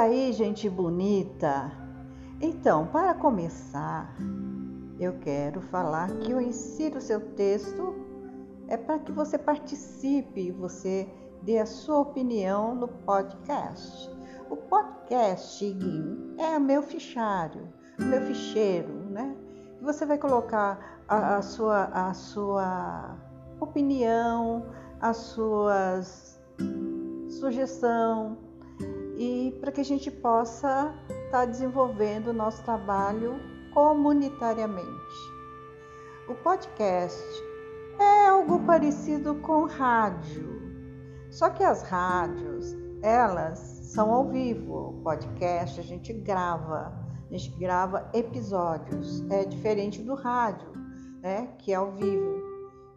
aí, gente bonita? Então, para começar, eu quero falar que eu insiro o seu texto é para que você participe, você dê a sua opinião no podcast. O podcast é meu fichário, meu ficheiro, né? Você vai colocar a, a sua, a sua opinião, as suas sugestão e para que a gente possa estar tá desenvolvendo o nosso trabalho comunitariamente. O podcast é algo parecido com rádio, só que as rádios, elas são ao vivo. O podcast a gente grava, a gente grava episódios. É diferente do rádio, né, que é ao vivo,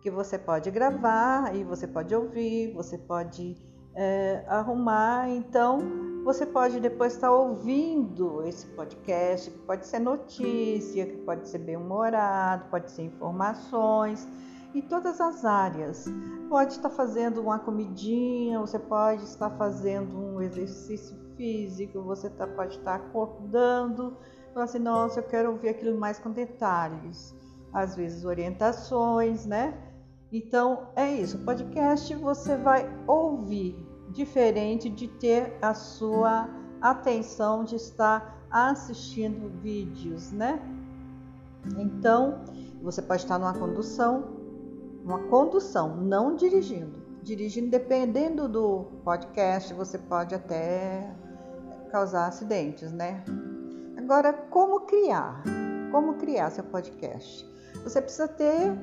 que você pode gravar e você pode ouvir, você pode é, arrumar. Então, você pode depois estar ouvindo esse podcast, que pode ser notícia, que pode ser bem humorado, pode ser informações, em todas as áreas. Pode estar fazendo uma comidinha, você pode estar fazendo um exercício físico, você tá, pode estar acordando, falar assim, nossa, eu quero ouvir aquilo mais com detalhes. Às vezes orientações, né? Então é isso. Podcast você vai ouvir, diferente de ter a sua atenção de estar assistindo vídeos, né? Então você pode estar numa condução, uma condução, não dirigindo. Dirigindo, dependendo do podcast, você pode até causar acidentes, né? Agora, como criar? Como criar seu podcast? Você precisa ter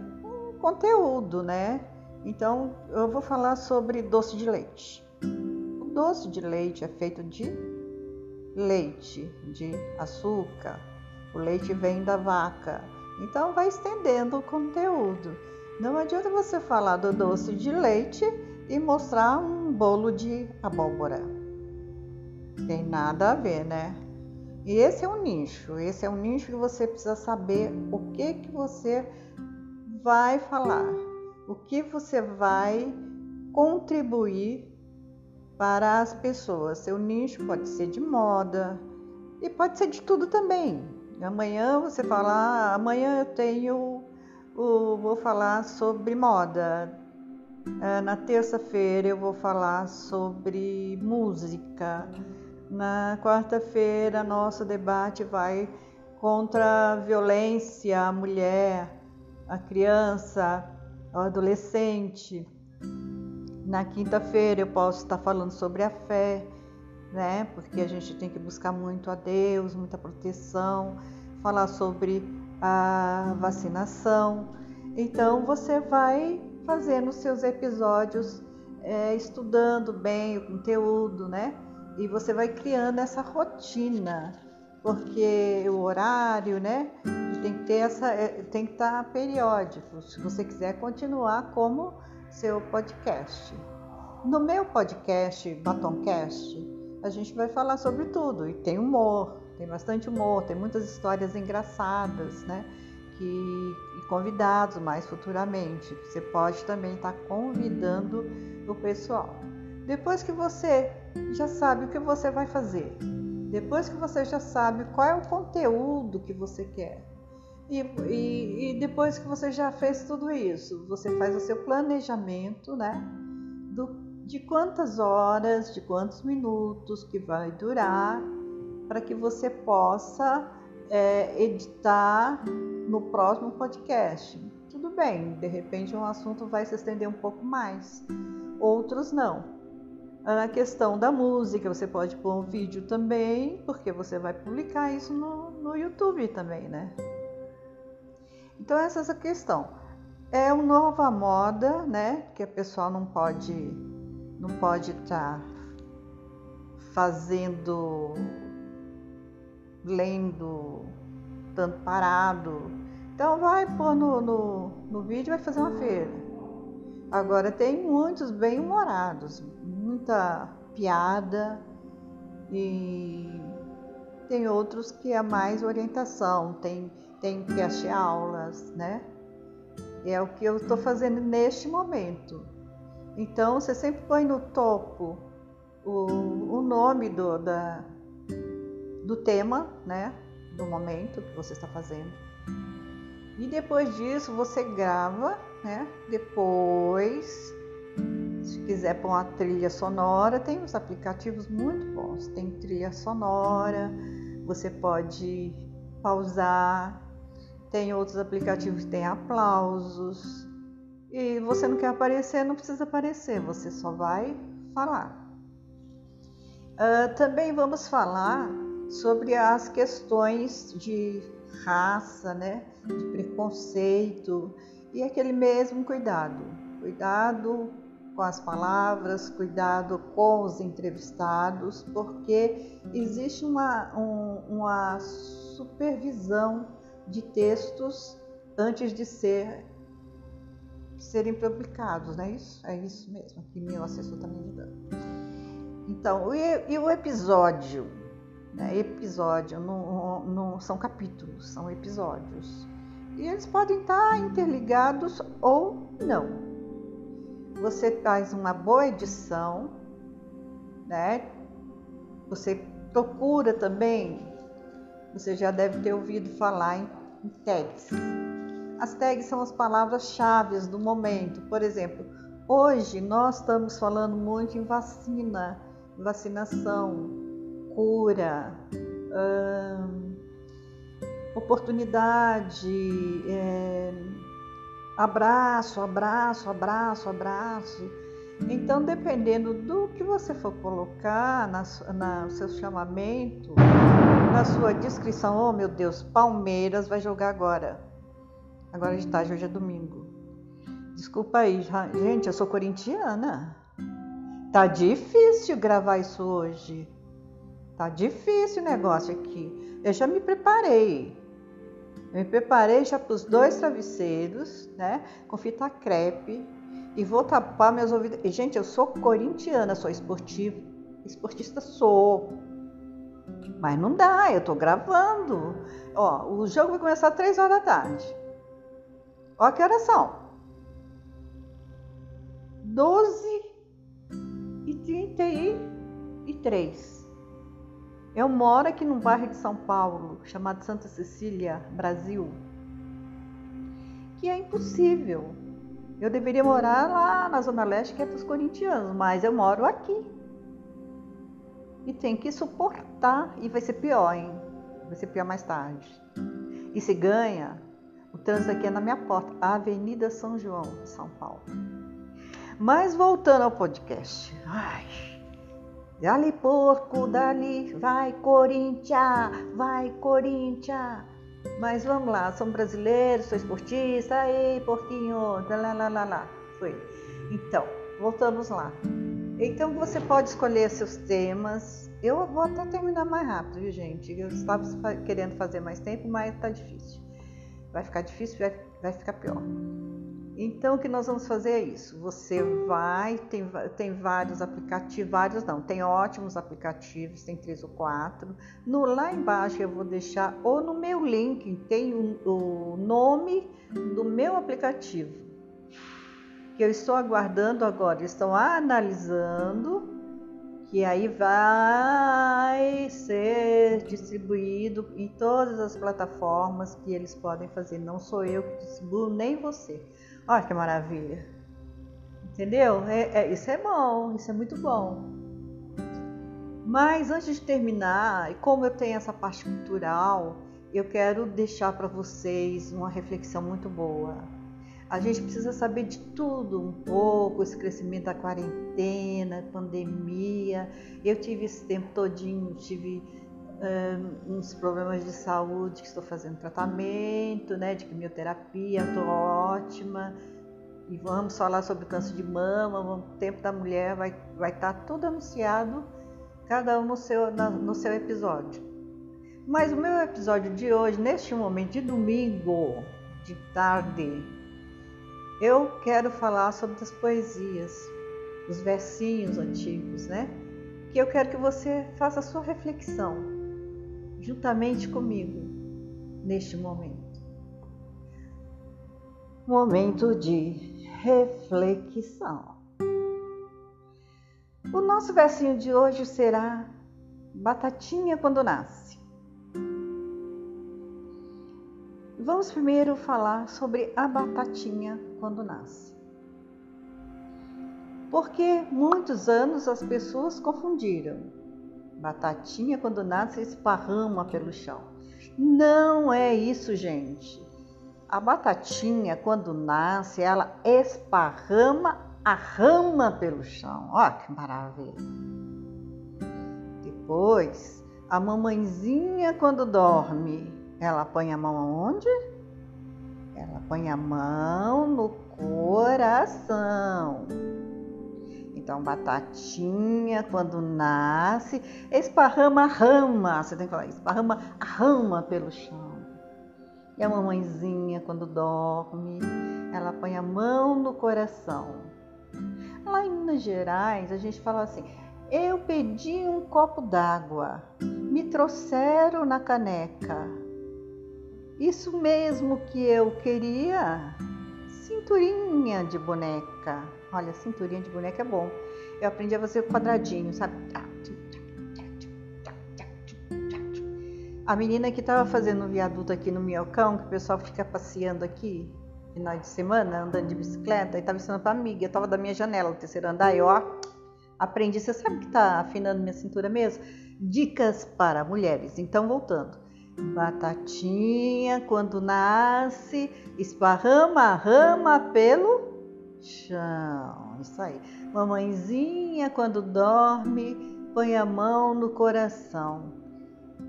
conteúdo, né? Então eu vou falar sobre doce de leite. Doce de leite é feito de leite, de açúcar. O leite vem da vaca. Então vai estendendo o conteúdo. Não adianta você falar do doce de leite e mostrar um bolo de abóbora. Tem nada a ver, né? E esse é um nicho, esse é um nicho que você precisa saber o que que você vai falar, o que você vai contribuir para as pessoas. Seu nicho pode ser de moda e pode ser de tudo também. Amanhã você fala, ah, amanhã eu tenho, o, vou falar sobre moda. É, na terça-feira eu vou falar sobre música. Na quarta-feira nosso debate vai contra a violência à mulher a criança, ao adolescente. Na quinta-feira eu posso estar falando sobre a fé, né? Porque a gente tem que buscar muito a Deus, muita proteção, falar sobre a vacinação. Então você vai fazendo seus episódios, é, estudando bem o conteúdo, né? E você vai criando essa rotina, porque o horário, né? tem que ter essa, é, tem que estar periódico, se você quiser continuar como seu podcast. No meu podcast, Batoncast, a gente vai falar sobre tudo e tem humor, tem bastante humor, tem muitas histórias engraçadas, né? Que, e convidados mais futuramente. Você pode também estar convidando o pessoal. Depois que você já sabe o que você vai fazer, depois que você já sabe qual é o conteúdo que você quer, e, e, e, depois que você já fez tudo isso, você faz o seu planejamento, né? Do, de quantas horas, de quantos minutos que vai durar, para que você possa é, editar no próximo podcast. Tudo bem, de repente um assunto vai se estender um pouco mais, outros não. A questão da música, você pode pôr um vídeo também, porque você vai publicar isso no, no YouTube também, né? Então essa é a questão. É uma nova moda, né? Que a pessoa não pode não pode estar tá fazendo, lendo tanto parado. Então vai pôr no, no, no vídeo vai fazer uma feira. Agora tem muitos bem humorados, muita piada e tem outros que é mais orientação, tem tem que achar aulas, né? É o que eu estou fazendo neste momento. Então, você sempre põe no topo o, o nome do, da, do tema, né? Do momento que você está fazendo. E depois disso você grava, né? Depois, se quiser pôr uma trilha sonora, tem uns aplicativos muito bons. Tem trilha sonora, você pode pausar. Tem outros aplicativos que tem aplausos. E você não quer aparecer, não precisa aparecer, você só vai falar. Uh, também vamos falar sobre as questões de raça, né, de preconceito e aquele mesmo cuidado. Cuidado com as palavras, cuidado com os entrevistados, porque existe uma, um, uma supervisão de textos antes de ser serem publicados, não é isso? É isso mesmo, que meu assessor está me ajudando. Então, e, e o episódio? Né? Episódio não, não são capítulos, são episódios. E eles podem estar interligados ou não. Você faz uma boa edição, né? Você procura também, você já deve ter ouvido falar em, tags. As tags são as palavras-chave do momento. Por exemplo, hoje nós estamos falando muito em vacina, vacinação, cura, hum, oportunidade, é, abraço, abraço, abraço, abraço. Então, dependendo do que você for colocar na, na, no seu chamamento, na sua descrição, oh meu Deus, Palmeiras vai jogar agora. Agora de tarde, hoje é domingo. Desculpa aí, gente, eu sou corintiana. Tá difícil gravar isso hoje. Tá difícil o negócio aqui. Eu já me preparei. Eu me preparei já para os dois travesseiros, né? Com fita crepe. E vou tapar meus ouvidos. Gente, eu sou corintiana, sou esportiva. Esportista sou. Mas não dá, eu tô gravando. Ó, o jogo vai começar às 3 horas da tarde. Ó, que horas são? 12 e 33. Eu moro aqui num bairro de São Paulo, chamado Santa Cecília, Brasil, que é impossível. Eu deveria morar lá na Zona Leste, que é dos corintianos, mas eu moro aqui. E tem que suportar, e vai ser pior, hein? Vai ser pior mais tarde. E se ganha, o trânsito aqui é na minha porta, Avenida São João, São Paulo. Mas voltando ao podcast. Ai, Dali porco, dali, vai Corinthians, vai Corinthians. Mas vamos lá, sou brasileiro, sou esportista, aí porquinho, lá, lá, lá, lá. Foi. Então, voltamos lá. Então você pode escolher seus temas. Eu vou até terminar mais rápido, viu, gente? Eu estava querendo fazer mais tempo, mas tá difícil. Vai ficar difícil, vai, vai ficar pior. Então, o que nós vamos fazer é isso. Você vai, tem, tem vários aplicativos, vários não, tem ótimos aplicativos, tem três ou quatro. No, lá embaixo eu vou deixar, ou no meu link, tem o, o nome do meu aplicativo, que eu estou aguardando agora. Estão analisando, que aí vai ser distribuído em todas as plataformas que eles podem fazer. Não sou eu que distribuo, nem você. Olha que maravilha. Entendeu? É, é, isso é bom, isso é muito bom. Mas antes de terminar, e como eu tenho essa parte cultural, eu quero deixar para vocês uma reflexão muito boa. A gente precisa saber de tudo um pouco, esse crescimento da quarentena, pandemia. Eu tive esse tempo todinho, tive um, uns problemas de saúde que estou fazendo tratamento, né, de quimioterapia, estou ótima. E vamos falar sobre câncer de mama, o tempo da mulher vai vai estar tá tudo anunciado, cada um no seu na, no seu episódio. Mas o meu episódio de hoje, neste momento de domingo, de tarde, eu quero falar sobre as poesias, os versinhos antigos, né? Que eu quero que você faça a sua reflexão juntamente comigo neste momento. Momento de reflexão. O nosso versinho de hoje será Batatinha quando nasce. Vamos primeiro falar sobre a batatinha quando nasce. Porque muitos anos as pessoas confundiram. Batatinha quando nasce esparrama pelo chão. Não é isso, gente. A batatinha quando nasce, ela esparrama a rama pelo chão. Olha que maravilha. Depois, a mamãezinha quando dorme, ela põe a mão aonde? Ela põe a mão no coração. Então, batatinha, quando nasce, esparrama a rama. Você tem que falar, esparrama a rama pelo chão. E a mamãezinha, quando dorme, ela põe a mão no coração. Lá em Minas Gerais, a gente fala assim: eu pedi um copo d'água, me trouxeram na caneca. Isso mesmo que eu queria. Cinturinha de boneca. Olha, cinturinha de boneca é bom. Eu aprendi a fazer o quadradinho, sabe? A menina que estava fazendo um viaduto aqui no Minhocão, que o pessoal fica passeando aqui, final de semana, andando de bicicleta, e estava ensinando para amiga. Eu estava da minha janela, no terceiro andar, e ó, aprendi. Você sabe que está afinando minha cintura mesmo? Dicas para mulheres. Então, voltando. Batatinha, quando nasce, esparrama a rama pelo chão. Isso aí. Mamãezinha, quando dorme, põe a mão no coração.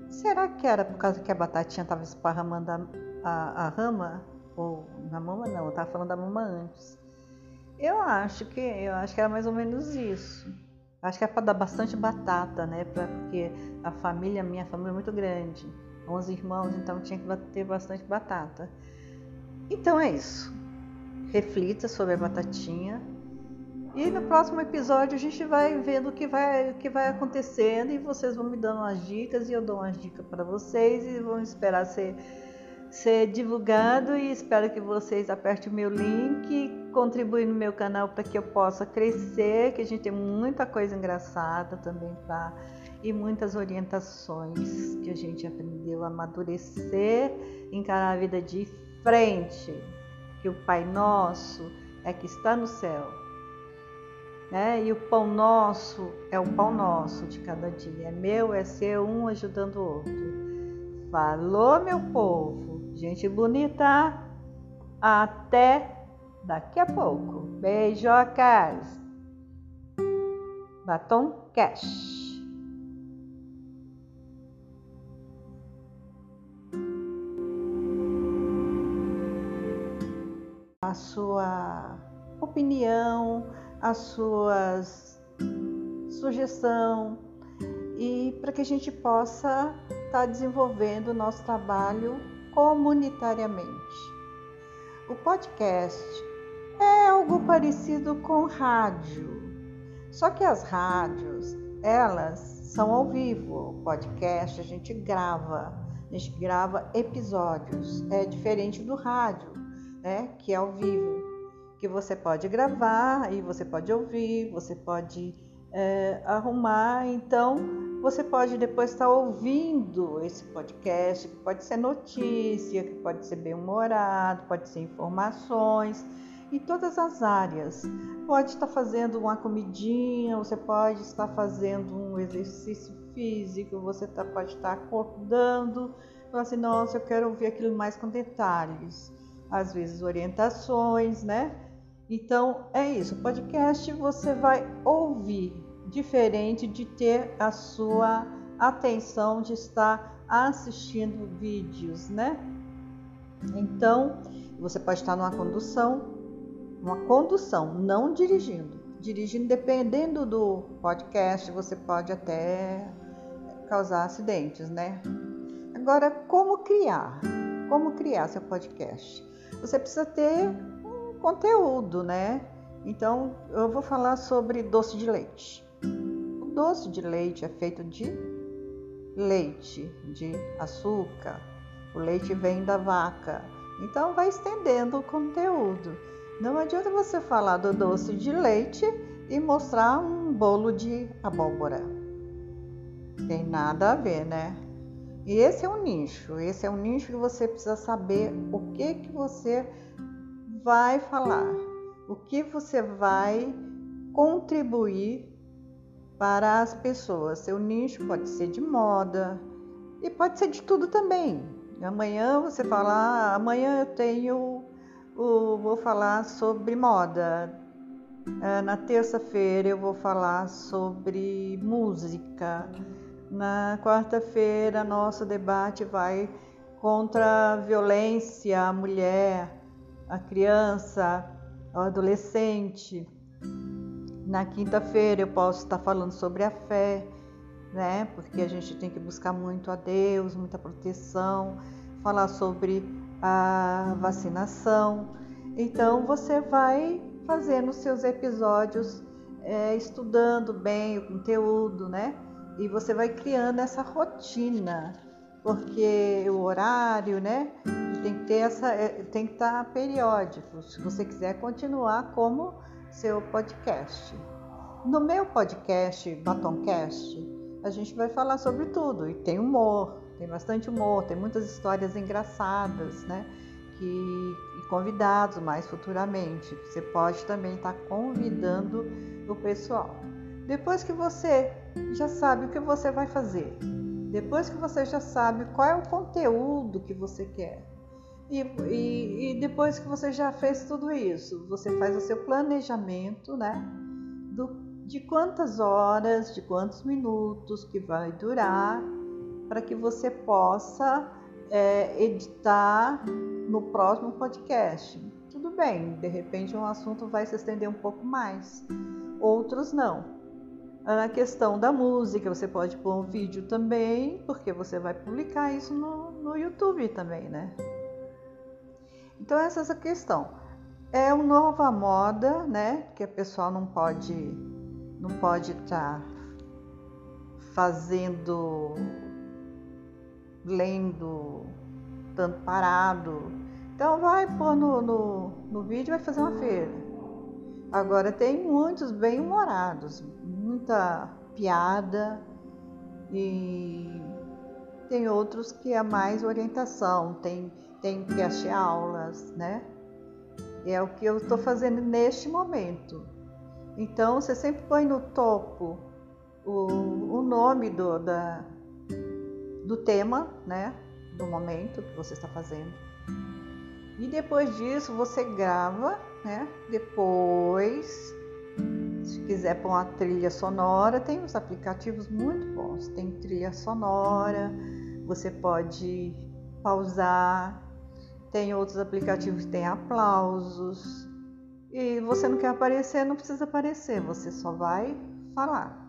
Será que era por causa que a batatinha estava esparramando a, a, a, rama? Ou na mama não, eu estava falando da mama antes. Eu acho que eu acho que era mais ou menos isso. Acho que é para dar bastante batata, né? Pra, porque a família, minha família é muito grande. 11 irmãos, então tinha que ter bastante batata. Então é isso. Reflita sobre a batatinha. E no próximo episódio a gente vai vendo o que vai, o que vai acontecendo e vocês vão me dando umas dicas e eu dou umas dicas para vocês e vão esperar ser, ser divulgado e espero que vocês apertem o meu link, contribuem no meu canal para que eu possa crescer, que a gente tem muita coisa engraçada também para e muitas orientações que a gente aprendeu a amadurecer, encarar a vida de frente, que o Pai Nosso é que está no céu. Né? E o pão nosso é o pão nosso de cada dia. É meu, é seu, um ajudando o outro. Falou, meu povo. Gente bonita. Até daqui a pouco. Beijocas. Batom Cash. A sua opinião, as suas sugestão e para que a gente possa estar tá desenvolvendo o nosso trabalho comunitariamente. O podcast é algo parecido com rádio, só que as rádios elas são ao vivo. O podcast a gente grava, a gente grava episódios, é diferente do rádio né? Que é ao vivo, que você pode gravar e você pode ouvir, você pode é, arrumar. Então, você pode depois estar ouvindo esse podcast, que pode ser notícia, que pode ser bem humorado, pode ser informações em todas as áreas. Pode estar fazendo uma comidinha, você pode estar fazendo um exercício físico, você tá, pode estar acordando, falar assim, nossa, eu quero ouvir aquilo mais com detalhes às vezes orientações, né? Então é isso. Podcast você vai ouvir, diferente de ter a sua atenção de estar assistindo vídeos, né? Então você pode estar numa condução, uma condução, não dirigindo. Dirigindo, dependendo do podcast, você pode até causar acidentes, né? Agora, como criar? Como criar seu podcast? Você precisa ter um conteúdo, né? Então, eu vou falar sobre doce de leite. O doce de leite é feito de leite, de açúcar. O leite vem da vaca. Então, vai estendendo o conteúdo. Não adianta você falar do doce de leite e mostrar um bolo de abóbora. Tem nada a ver, né? E esse é um nicho, esse é um nicho que você precisa saber o que que você vai falar, o que você vai contribuir para as pessoas. Seu nicho pode ser de moda e pode ser de tudo também. Amanhã você fala, ah, amanhã eu tenho, o, vou falar sobre moda. Ah, na terça-feira eu vou falar sobre música. Na quarta-feira nosso debate vai contra a violência à mulher, à criança, ao adolescente. Na quinta-feira eu posso estar falando sobre a fé, né? Porque a gente tem que buscar muito a Deus, muita proteção, falar sobre a vacinação. Então você vai fazendo seus episódios, é, estudando bem o conteúdo, né? E você vai criando essa rotina, porque o horário, né? Tem que ter essa, é, tem que estar periódico. Se você quiser continuar como seu podcast. No meu podcast, Batoncast, a gente vai falar sobre tudo e tem humor, tem bastante humor, tem muitas histórias engraçadas, né? Que, e convidados mais futuramente. Você pode também estar convidando o pessoal. Depois que você já sabe o que você vai fazer, depois que você já sabe qual é o conteúdo que você quer, e, e, e, depois que você já fez tudo isso, você faz o seu planejamento, né? Do, de quantas horas, de quantos minutos que vai durar, para que você possa é, editar no próximo podcast. Tudo bem, de repente um assunto vai se estender um pouco mais, outros não. Na questão da música, você pode pôr um vídeo também, porque você vai publicar isso no, no YouTube também, né? Então essa é a questão. É uma nova moda, né? Que a pessoa não pode não pode estar tá fazendo, lendo tanto parado. Então vai pôr no, no, no vídeo vai fazer uma feira. Agora tem muitos bem humorados, muita piada e tem outros que é mais orientação, tem tem que achar aulas, né? É o que eu estou fazendo neste momento. Então, você sempre põe no topo o, o nome do, da, do tema, né? Do momento que você está fazendo. E depois disso, você grava, né? Depois, se quiser pôr uma trilha sonora, tem uns aplicativos muito bons. Tem trilha sonora, você pode pausar, tem outros aplicativos que têm aplausos. E você não quer aparecer, não precisa aparecer, você só vai falar.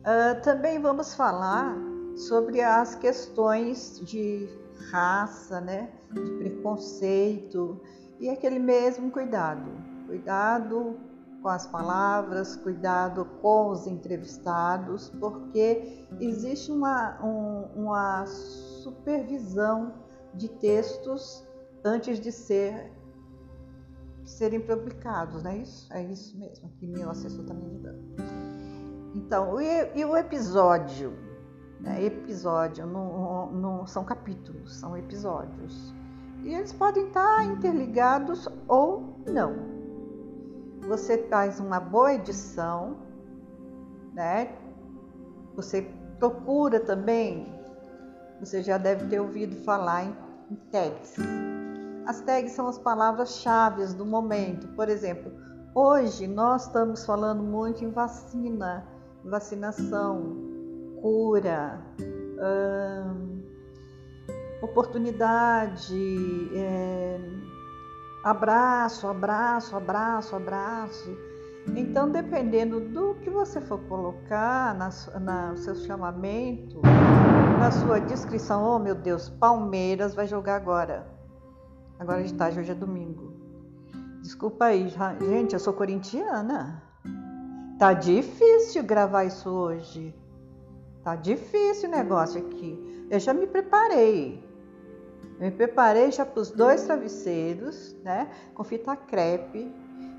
Uh, também vamos falar sobre as questões de raça, né, de preconceito e aquele mesmo cuidado. Cuidado com as palavras, cuidado com os entrevistados, porque existe uma, um, uma supervisão de textos antes de ser serem publicados, não é isso? É isso mesmo, aqui meu assessor está me ajudando. Então, e, e o episódio? Né? Episódio não, não são capítulos, são episódios. E eles podem estar interligados ou não. Você faz uma boa edição, né? Você procura também você já deve ter ouvido falar em, em tags. As tags são as palavras-chave do momento. Por exemplo, hoje nós estamos falando muito em vacina, vacinação, cura, hum, oportunidade, é, abraço, abraço, abraço, abraço. Então, dependendo do que você for colocar na, seu chamamento, na sua descrição, oh meu Deus, Palmeiras vai jogar agora. Agora de tarde, hoje é domingo. Desculpa aí, gente, eu sou corintiana. Tá difícil gravar isso hoje. Tá difícil o negócio aqui. Eu já me preparei. Me preparei já para os dois travesseiros, né? Com fita crepe.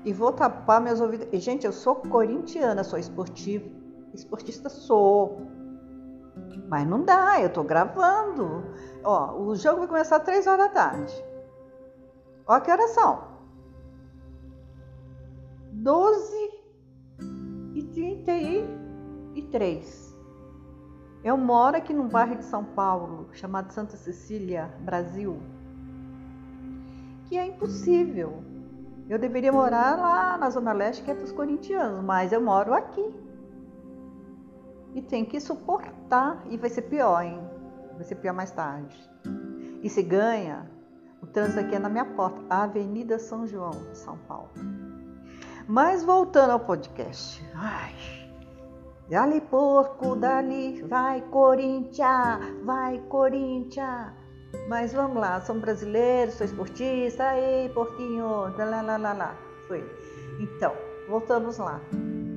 E vou tapar meus ouvidos. E, gente, eu sou corintiana, sou esportiva. Esportista sou Mas não dá, eu tô gravando. Ó, o jogo vai começar às 3 horas da tarde. Ó que horas são. 12 e 33. Eu moro aqui num bairro de São Paulo, chamado Santa Cecília, Brasil, que é impossível. Eu deveria morar lá na Zona Leste, que é dos corintianos, mas eu moro aqui. E tem que suportar, e vai ser pior, hein? Vai ser pior mais tarde. E se ganha, o trânsito aqui é na minha porta, Avenida São João, São Paulo. Mas voltando ao podcast. Ai, Dali porco, dali, vai Corinthians, vai Corinthians. Mas vamos lá, sou brasileiro, sou esportista, aí porquinho, lá, lá, lá, lá. Foi. Então, voltamos lá.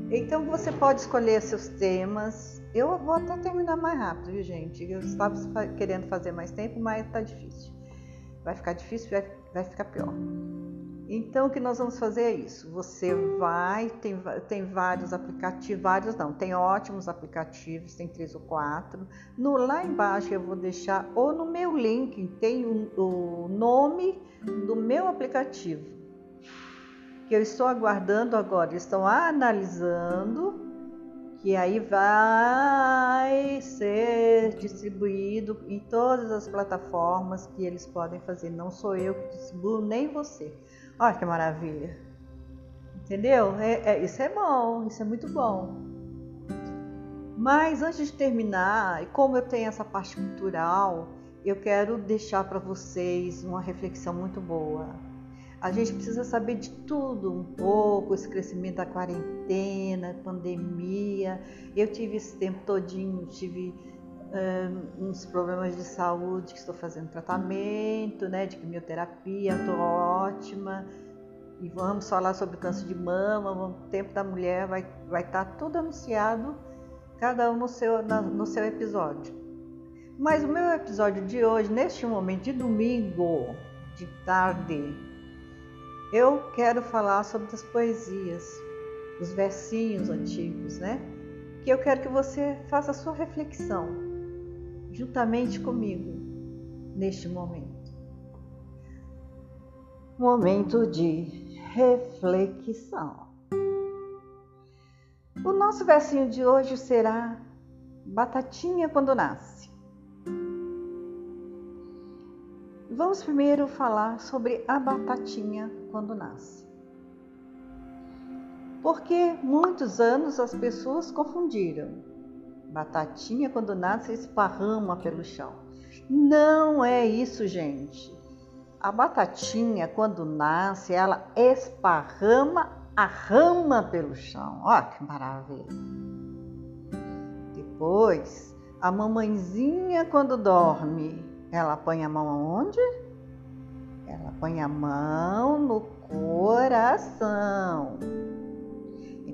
Então você pode escolher seus temas. Eu vou até terminar mais rápido, viu, gente? Eu estava querendo fazer mais tempo, mas tá difícil. Vai ficar difícil, vai, vai ficar pior. Então, o que nós vamos fazer é isso. Você vai, tem, tem vários aplicativos, vários não, tem ótimos aplicativos, tem três ou quatro. No, lá embaixo eu vou deixar, ou no meu link, tem o, o nome do meu aplicativo, que eu estou aguardando agora. Estão analisando, que aí vai ser distribuído em todas as plataformas que eles podem fazer. Não sou eu que distribuo, nem você. Olha que maravilha. Entendeu? É, é, isso é bom, isso é muito bom. Mas antes de terminar, e como eu tenho essa parte cultural, eu quero deixar para vocês uma reflexão muito boa. A gente precisa saber de tudo um pouco, esse crescimento da quarentena, pandemia. Eu tive esse tempo todinho, tive um, uns problemas de saúde que estou fazendo tratamento, né, de quimioterapia, estou ótima. E vamos falar sobre câncer de mama, o tempo da mulher vai vai estar tá tudo anunciado, cada um no seu na, no seu episódio. Mas o meu episódio de hoje, neste momento de domingo, de tarde, eu quero falar sobre as poesias, os versinhos antigos, né? Que eu quero que você faça a sua reflexão juntamente comigo neste momento. Momento de reflexão. O nosso versinho de hoje será Batatinha quando nasce. Vamos primeiro falar sobre a batatinha quando nasce. Porque muitos anos as pessoas confundiram Batatinha, quando nasce, esparrama pelo chão. Não é isso, gente. A batatinha, quando nasce, ela esparrama a rama pelo chão. Olha que maravilha. Depois, a mamãezinha, quando dorme, ela põe a mão aonde? Ela põe a mão no coração.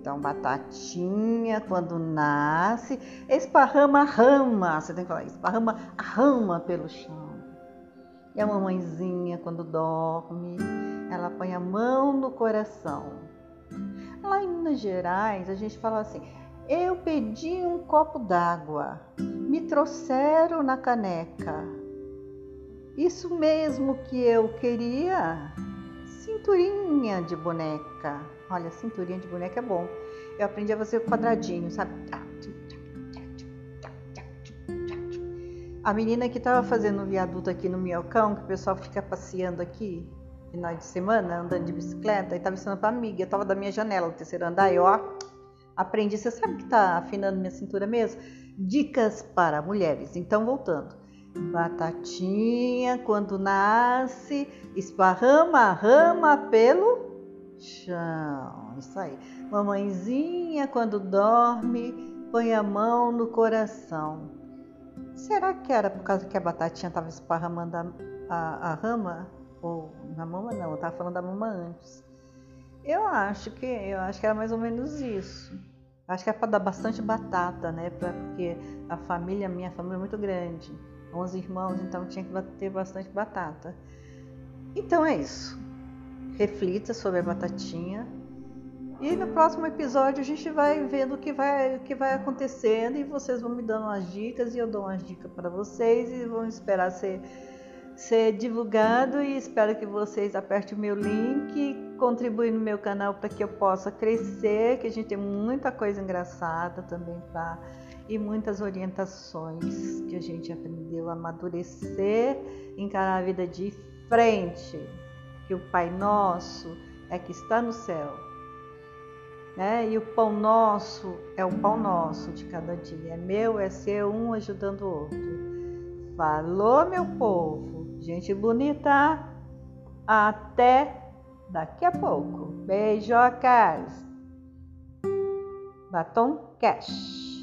Então, batatinha, quando nasce, esparrama a rama, você tem que falar, esparrama a rama pelo chão. E a mamãezinha, quando dorme, ela põe a mão no coração. Lá em Minas Gerais, a gente fala assim: eu pedi um copo d'água, me trouxeram na caneca. Isso mesmo que eu queria, cinturinha de boneca. Olha, cinturinha de boneca é bom. Eu aprendi a fazer o quadradinho, sabe? A menina que estava fazendo o viaduto aqui no Minhocão, que o pessoal fica passeando aqui, final de semana, andando de bicicleta, e estava ensinando para amiga. Eu estava da minha janela, no terceiro andar, e ó, aprendi. Você sabe que está afinando minha cintura mesmo? Dicas para mulheres. Então, voltando. Batatinha, quando nasce, esparrama rama pelo chão. Isso aí. Mamãezinha, quando dorme, põe a mão no coração. Será que era por causa que a batatinha estava esparramando a, a, a, rama? Ou na mama não, eu estava falando da mama antes. Eu acho que eu acho que era mais ou menos isso. Acho que é para dar bastante batata, né? Pra, porque a família, minha família é muito grande. 11 irmãos, então tinha que ter bastante batata. Então é isso reflita sobre a batatinha. E no próximo episódio a gente vai vendo o que vai, o que vai acontecendo e vocês vão me dando umas dicas e eu dou umas dicas para vocês e vão esperar ser, ser divulgado e espero que vocês apertem o meu link, contribuem no meu canal para que eu possa crescer, que a gente tem muita coisa engraçada também para e muitas orientações que a gente aprendeu a amadurecer, encarar a vida de frente, que o Pai Nosso é que está no céu né? E o pão nosso é o pão nosso de cada dia. É meu, é seu, um ajudando o outro. Falou, meu povo. Gente bonita. Até daqui a pouco. Beijocas. Batom Cash.